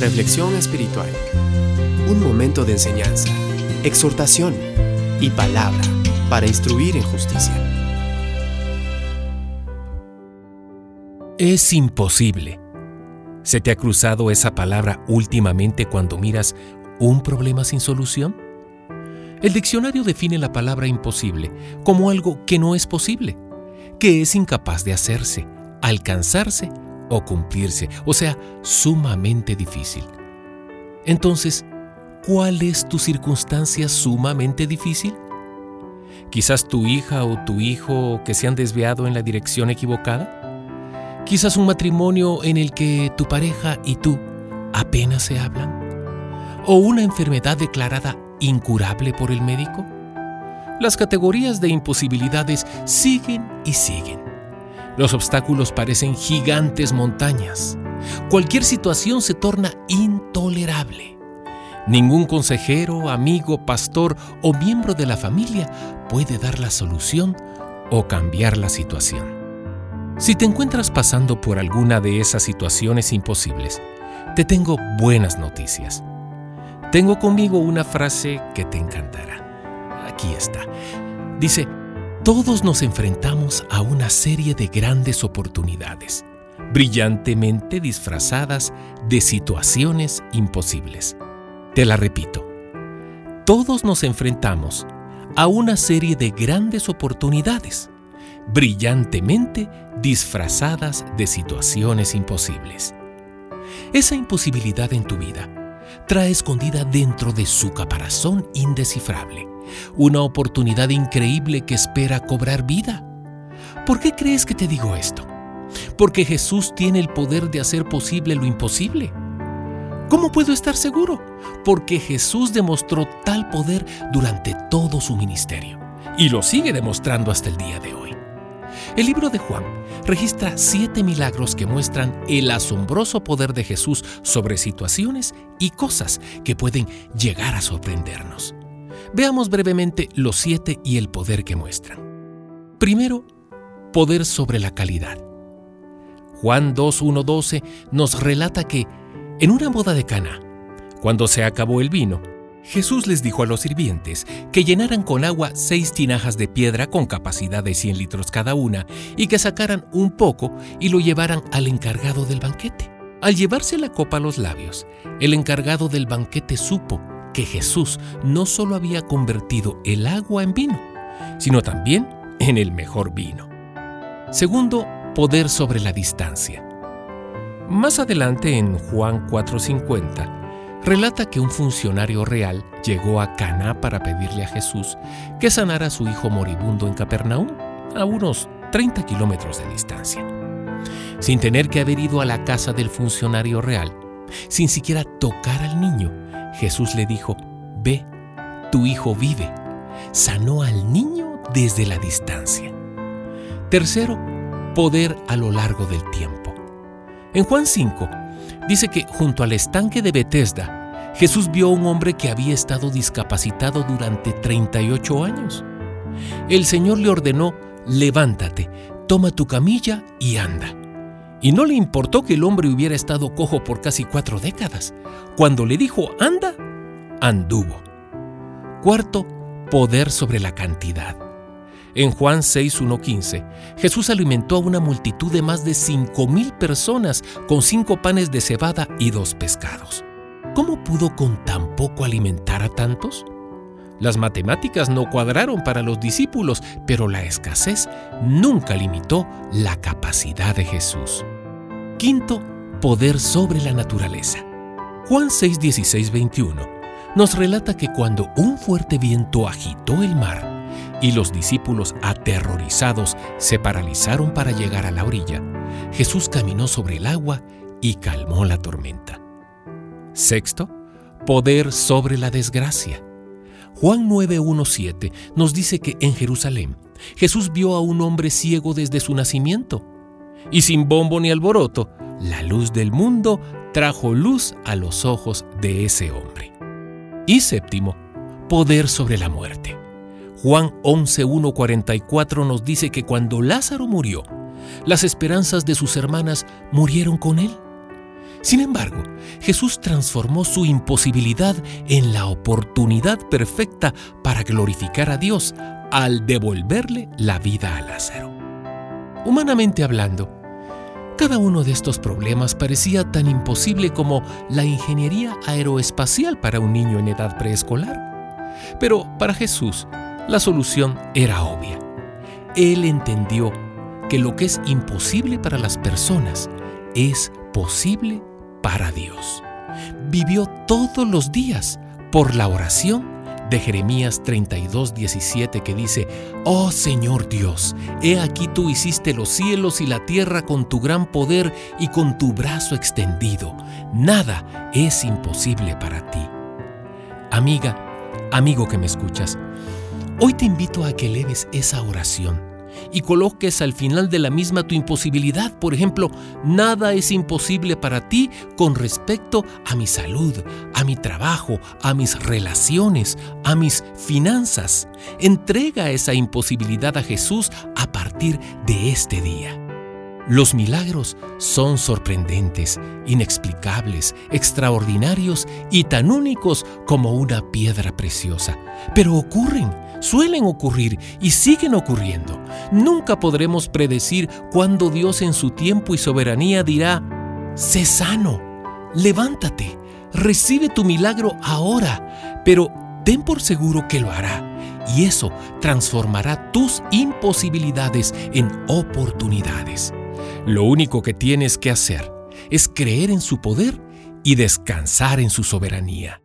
Reflexión espiritual. Un momento de enseñanza, exhortación y palabra para instruir en justicia. Es imposible. ¿Se te ha cruzado esa palabra últimamente cuando miras un problema sin solución? El diccionario define la palabra imposible como algo que no es posible, que es incapaz de hacerse, alcanzarse o cumplirse, o sea, sumamente difícil. Entonces, ¿cuál es tu circunstancia sumamente difícil? Quizás tu hija o tu hijo que se han desviado en la dirección equivocada. Quizás un matrimonio en el que tu pareja y tú apenas se hablan. O una enfermedad declarada incurable por el médico. Las categorías de imposibilidades siguen y siguen. Los obstáculos parecen gigantes montañas. Cualquier situación se torna intolerable. Ningún consejero, amigo, pastor o miembro de la familia puede dar la solución o cambiar la situación. Si te encuentras pasando por alguna de esas situaciones imposibles, te tengo buenas noticias. Tengo conmigo una frase que te encantará. Aquí está. Dice, todos nos enfrentamos a una serie de grandes oportunidades, brillantemente disfrazadas de situaciones imposibles. Te la repito, todos nos enfrentamos a una serie de grandes oportunidades, brillantemente disfrazadas de situaciones imposibles. Esa imposibilidad en tu vida trae escondida dentro de su caparazón indescifrable una oportunidad increíble que espera cobrar vida. ¿Por qué crees que te digo esto? Porque Jesús tiene el poder de hacer posible lo imposible. ¿Cómo puedo estar seguro? Porque Jesús demostró tal poder durante todo su ministerio y lo sigue demostrando hasta el día de hoy. El libro de Juan registra siete milagros que muestran el asombroso poder de Jesús sobre situaciones y cosas que pueden llegar a sorprendernos. Veamos brevemente los siete y el poder que muestran. Primero, poder sobre la calidad. Juan 2.1.12 nos relata que, en una boda de Cana, cuando se acabó el vino, Jesús les dijo a los sirvientes que llenaran con agua seis tinajas de piedra con capacidad de 100 litros cada una y que sacaran un poco y lo llevaran al encargado del banquete. Al llevarse la copa a los labios, el encargado del banquete supo que Jesús no solo había convertido el agua en vino, sino también en el mejor vino. Segundo, poder sobre la distancia. Más adelante en Juan 4:50, relata que un funcionario real llegó a Caná para pedirle a Jesús que sanara a su hijo moribundo en Capernaum, a unos 30 kilómetros de distancia. Sin tener que haber ido a la casa del funcionario real, sin siquiera tocar al niño, Jesús le dijo, Ve, tu hijo vive. Sanó al niño desde la distancia. Tercero, poder a lo largo del tiempo. En Juan 5 dice que junto al estanque de Bethesda, Jesús vio a un hombre que había estado discapacitado durante 38 años. El Señor le ordenó, levántate, toma tu camilla y anda. Y no le importó que el hombre hubiera estado cojo por casi cuatro décadas. Cuando le dijo, anda, anduvo. Cuarto, poder sobre la cantidad. En Juan 6.1.15, Jesús alimentó a una multitud de más de cinco mil personas con cinco panes de cebada y dos pescados. ¿Cómo pudo con tan poco alimentar a tantos? Las matemáticas no cuadraron para los discípulos, pero la escasez nunca limitó la capacidad de Jesús. Quinto, poder sobre la naturaleza. Juan 6, 16, 21 nos relata que cuando un fuerte viento agitó el mar y los discípulos aterrorizados se paralizaron para llegar a la orilla, Jesús caminó sobre el agua y calmó la tormenta. Sexto, poder sobre la desgracia. Juan 9:17 nos dice que en Jerusalén Jesús vio a un hombre ciego desde su nacimiento. Y sin bombo ni alboroto, la luz del mundo trajo luz a los ojos de ese hombre. Y séptimo, poder sobre la muerte. Juan 11:144 nos dice que cuando Lázaro murió, las esperanzas de sus hermanas murieron con él. Sin embargo, Jesús transformó su imposibilidad en la oportunidad perfecta para glorificar a Dios al devolverle la vida a Lázaro. Humanamente hablando, cada uno de estos problemas parecía tan imposible como la ingeniería aeroespacial para un niño en edad preescolar. Pero para Jesús, la solución era obvia. Él entendió que lo que es imposible para las personas es posible para Dios. Vivió todos los días por la oración de Jeremías 32, 17 que dice, Oh Señor Dios, he aquí tú hiciste los cielos y la tierra con tu gran poder y con tu brazo extendido. Nada es imposible para ti. Amiga, amigo que me escuchas, hoy te invito a que eleves esa oración y coloques al final de la misma tu imposibilidad. Por ejemplo, nada es imposible para ti con respecto a mi salud, a mi trabajo, a mis relaciones, a mis finanzas. Entrega esa imposibilidad a Jesús a partir de este día. Los milagros son sorprendentes, inexplicables, extraordinarios y tan únicos como una piedra preciosa. Pero ocurren, suelen ocurrir y siguen ocurriendo. Nunca podremos predecir cuándo Dios en su tiempo y soberanía dirá, sé sano, levántate, recibe tu milagro ahora, pero ten por seguro que lo hará. Y eso transformará tus imposibilidades en oportunidades. Lo único que tienes que hacer es creer en su poder y descansar en su soberanía.